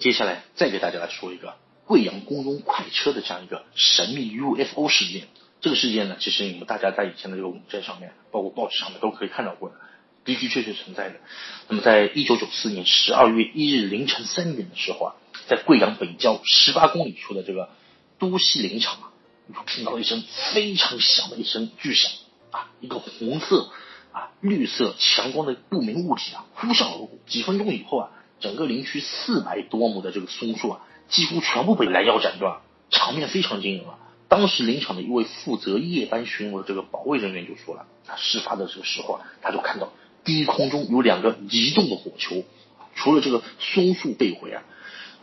接下来再给大家来说一个贵阳公用快车的这样一个神秘 UFO 事件。这个事件呢，其实你们大家在以前的这个网站上面，包括报纸上面都可以看到过的，的的确确存在的。那么，在一九九四年十二月一日凌晨三点的时候啊，在贵阳北郊十八公里处的这个都西林场啊，就听到一声非常响的一声巨响啊，一个红色啊、绿色强光的不明物体啊呼啸而过。几分钟以后啊，整个林区四百多亩的这个松树啊，几乎全部被拦腰斩断，场面非常惊人啊。当时林场的一位负责夜班巡逻的这个保卫人员就说了，他，事发的这个时候啊，他就看到低空中有两个移动的火球，除了这个松树被毁啊，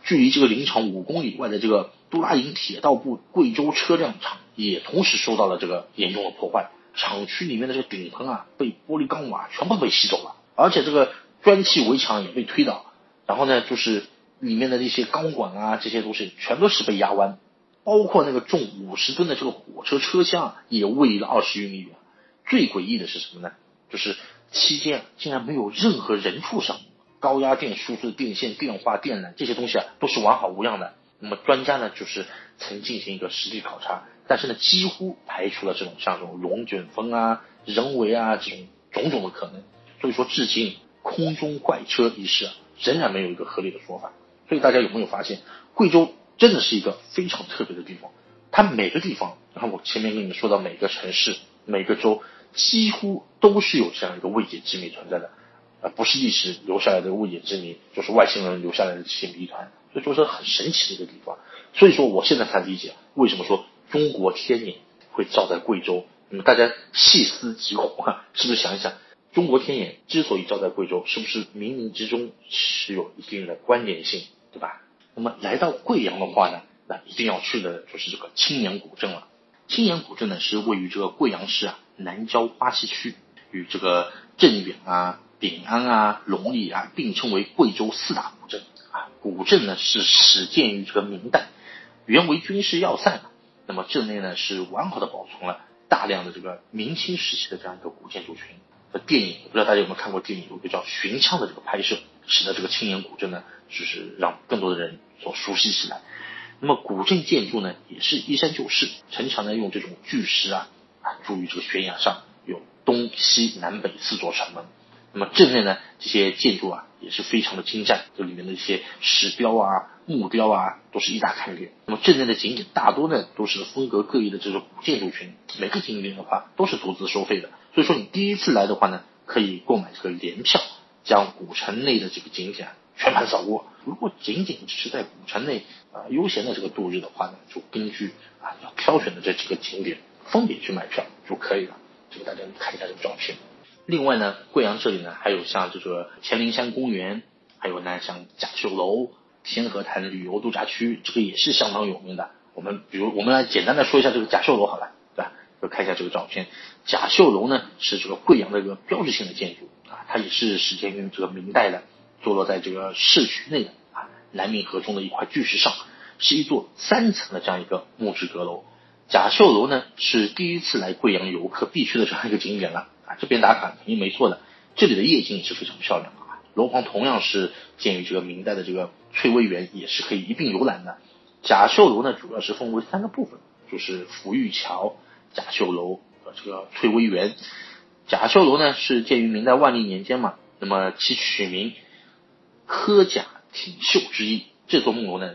距离这个林场五公里外的这个都拉营铁道部贵州车辆厂也同时受到了这个严重的破坏，厂区里面的这个顶棚啊被玻璃钢瓦全部被吸走了，而且这个砖砌围墙也被推倒，然后呢，就是里面的那些钢管啊这些东西全都是被压弯。包括那个重五十吨的这个火车车厢也位移了二十余米远。最诡异的是什么呢？就是期间竟然没有任何人畜伤，高压电输出的电线、电话、电缆这些东西啊都是完好无恙的。那么专家呢就是曾进行一个实地考察，但是呢几乎排除了这种像这种龙卷风啊、人为啊这种种种的可能。所以说，至今空中怪车一事啊仍然没有一个合理的说法。所以大家有没有发现，贵州？真的是一个非常特别的地方，它每个地方，然后我前面跟你们说到每个城市、每个州，几乎都是有这样一个未解之谜存在的，啊，不是历史留下来的未解之谜，就是外星人留下来的这些谜团，所以说是很神奇的一个地方。所以说，我现在才理解为什么说中国天眼会照在贵州。那么大家细思极恐啊，是不是想一想，中国天眼之所以照在贵州，是不是冥冥之中是有一定的关联性，对吧？那么来到贵阳的话呢，那一定要去的就是这个青年古镇了。青年古镇呢是位于这个贵阳市啊南郊花溪区，与这个镇远啊、丙安啊、龙里啊并称为贵州四大古镇啊。古镇呢是始建于这个明代，原为军事要塞。那么镇内呢是完好的保存了大量的这个明清时期的这样一个古建筑群。电影不知道大家有没有看过电影，有个叫《寻枪》的这个拍摄，使得这个青岩古镇呢，就是让更多的人所熟悉起来。那么古镇建筑呢，也是依山就势，城墙呢用这种巨石啊啊筑于这个悬崖上，有东西南北四座城门。那么镇内呢，这些建筑啊也是非常的精湛，这里面的一些石雕啊、木雕啊都是一大看点。那么镇内的景点大多呢都是风格各异的这种古建筑群，每个景点的话都是独自收费的。所以说你第一次来的话呢，可以购买这个联票，将古城内的这个景点全盘扫过。如果仅仅只是在古城内啊悠闲的这个度日的话呢，就根据啊要挑选的这几个景点分别去买票就可以了。这个大家看一下这个照片。另外呢，贵阳这里呢还有像这个黔灵山公园，还有呢像甲秀楼、天河潭旅游度假区，这个也是相当有名的。我们比如我们来简单的说一下这个甲秀楼好了，就看一下这个照片。甲秀楼呢是这个贵阳的一个标志性的建筑啊，它也是始建于这个明代的，坐落在这个市区内的啊南明河中的一块巨石上，是一座三层的这样一个木质阁楼。甲秀楼呢是第一次来贵阳游客必去的这样一个景点了。啊，这边打卡肯定没错的，这里的夜景也是非常漂亮啊。楼房同样是建于这个明代的这个翠微园，也是可以一并游览的。甲秀楼呢，主要是分为三个部分，就是福玉桥、甲秀楼和这个翠微园。甲秀楼呢是建于明代万历年间嘛，那么其取名科甲挺秀之意。这座木楼呢，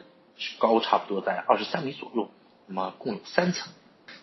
高差不多在二十三米左右，那么共有三层，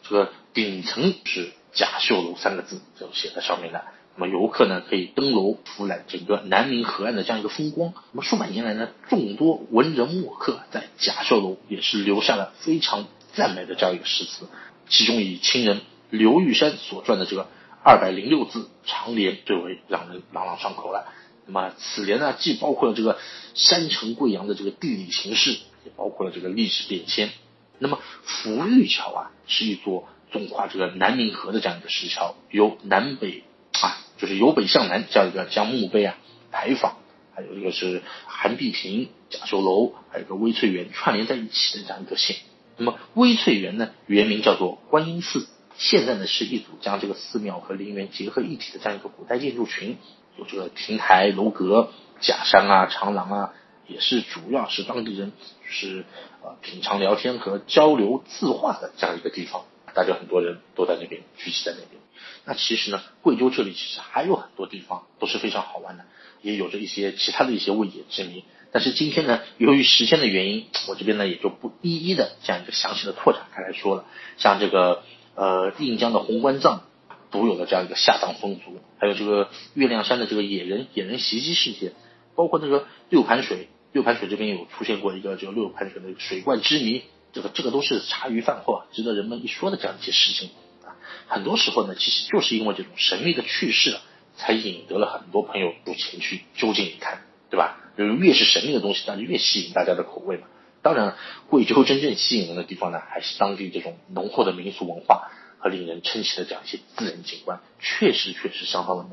这个顶层是。甲秀楼三个字就写在上面的。那么游客呢可以登楼俯览整个南明河岸的这样一个风光。那么数百年来呢，众多文人墨客在甲秀楼也是留下了非常赞美的这样一个诗词。其中以清人刘玉山所撰的这个二百零六字长联最为让人朗朗上口了。那么此联呢，既包括了这个山城贵阳的这个地理形势，也包括了这个历史变迁。那么福玉桥啊，是一座。纵跨这个南明河的这样一个石桥，由南北啊，就是由北向南这样一个将墓碑啊牌坊，还有一个是韩碧亭、甲秀楼，还有个微翠园串联在一起的这样一个线。那么微翠园呢，原名叫做观音寺，现在呢是一组将这个寺庙和陵园结合一体的这样一个古代建筑群，有这个亭台楼阁、假山啊、长廊啊，也是主要是当地人是呃品尝聊天和交流字画的这样一个地方，大家很多人都在那边聚集在那边。那其实呢，贵州这里其实还有很多地方都是非常好玩的，也有着一些其他的一些未解之谜。但是今天呢，由于时间的原因，我这边呢也就不一一的这样一个详细的拓展开来说了。像这个呃印江的红关藏独有的这样一个下葬风俗，还有这个月亮山的这个野人野人袭击事件，包括那个六盘水六盘水这边有出现过一个这个六盘水的水怪之谜，这个这个都是茶余饭后啊值得人们一说的这样一些事情啊。很多时候呢，其实就是因为这种神秘的趣事啊，才引得了很多朋友入前去究竟一看，对吧？就是越是神秘的东西，当然越吸引大家的口味嘛。当然，贵州真正吸引人的地方呢，还是当地这种浓厚的民俗文化和令人称奇的这样一些自然景观，确实确实相当的美。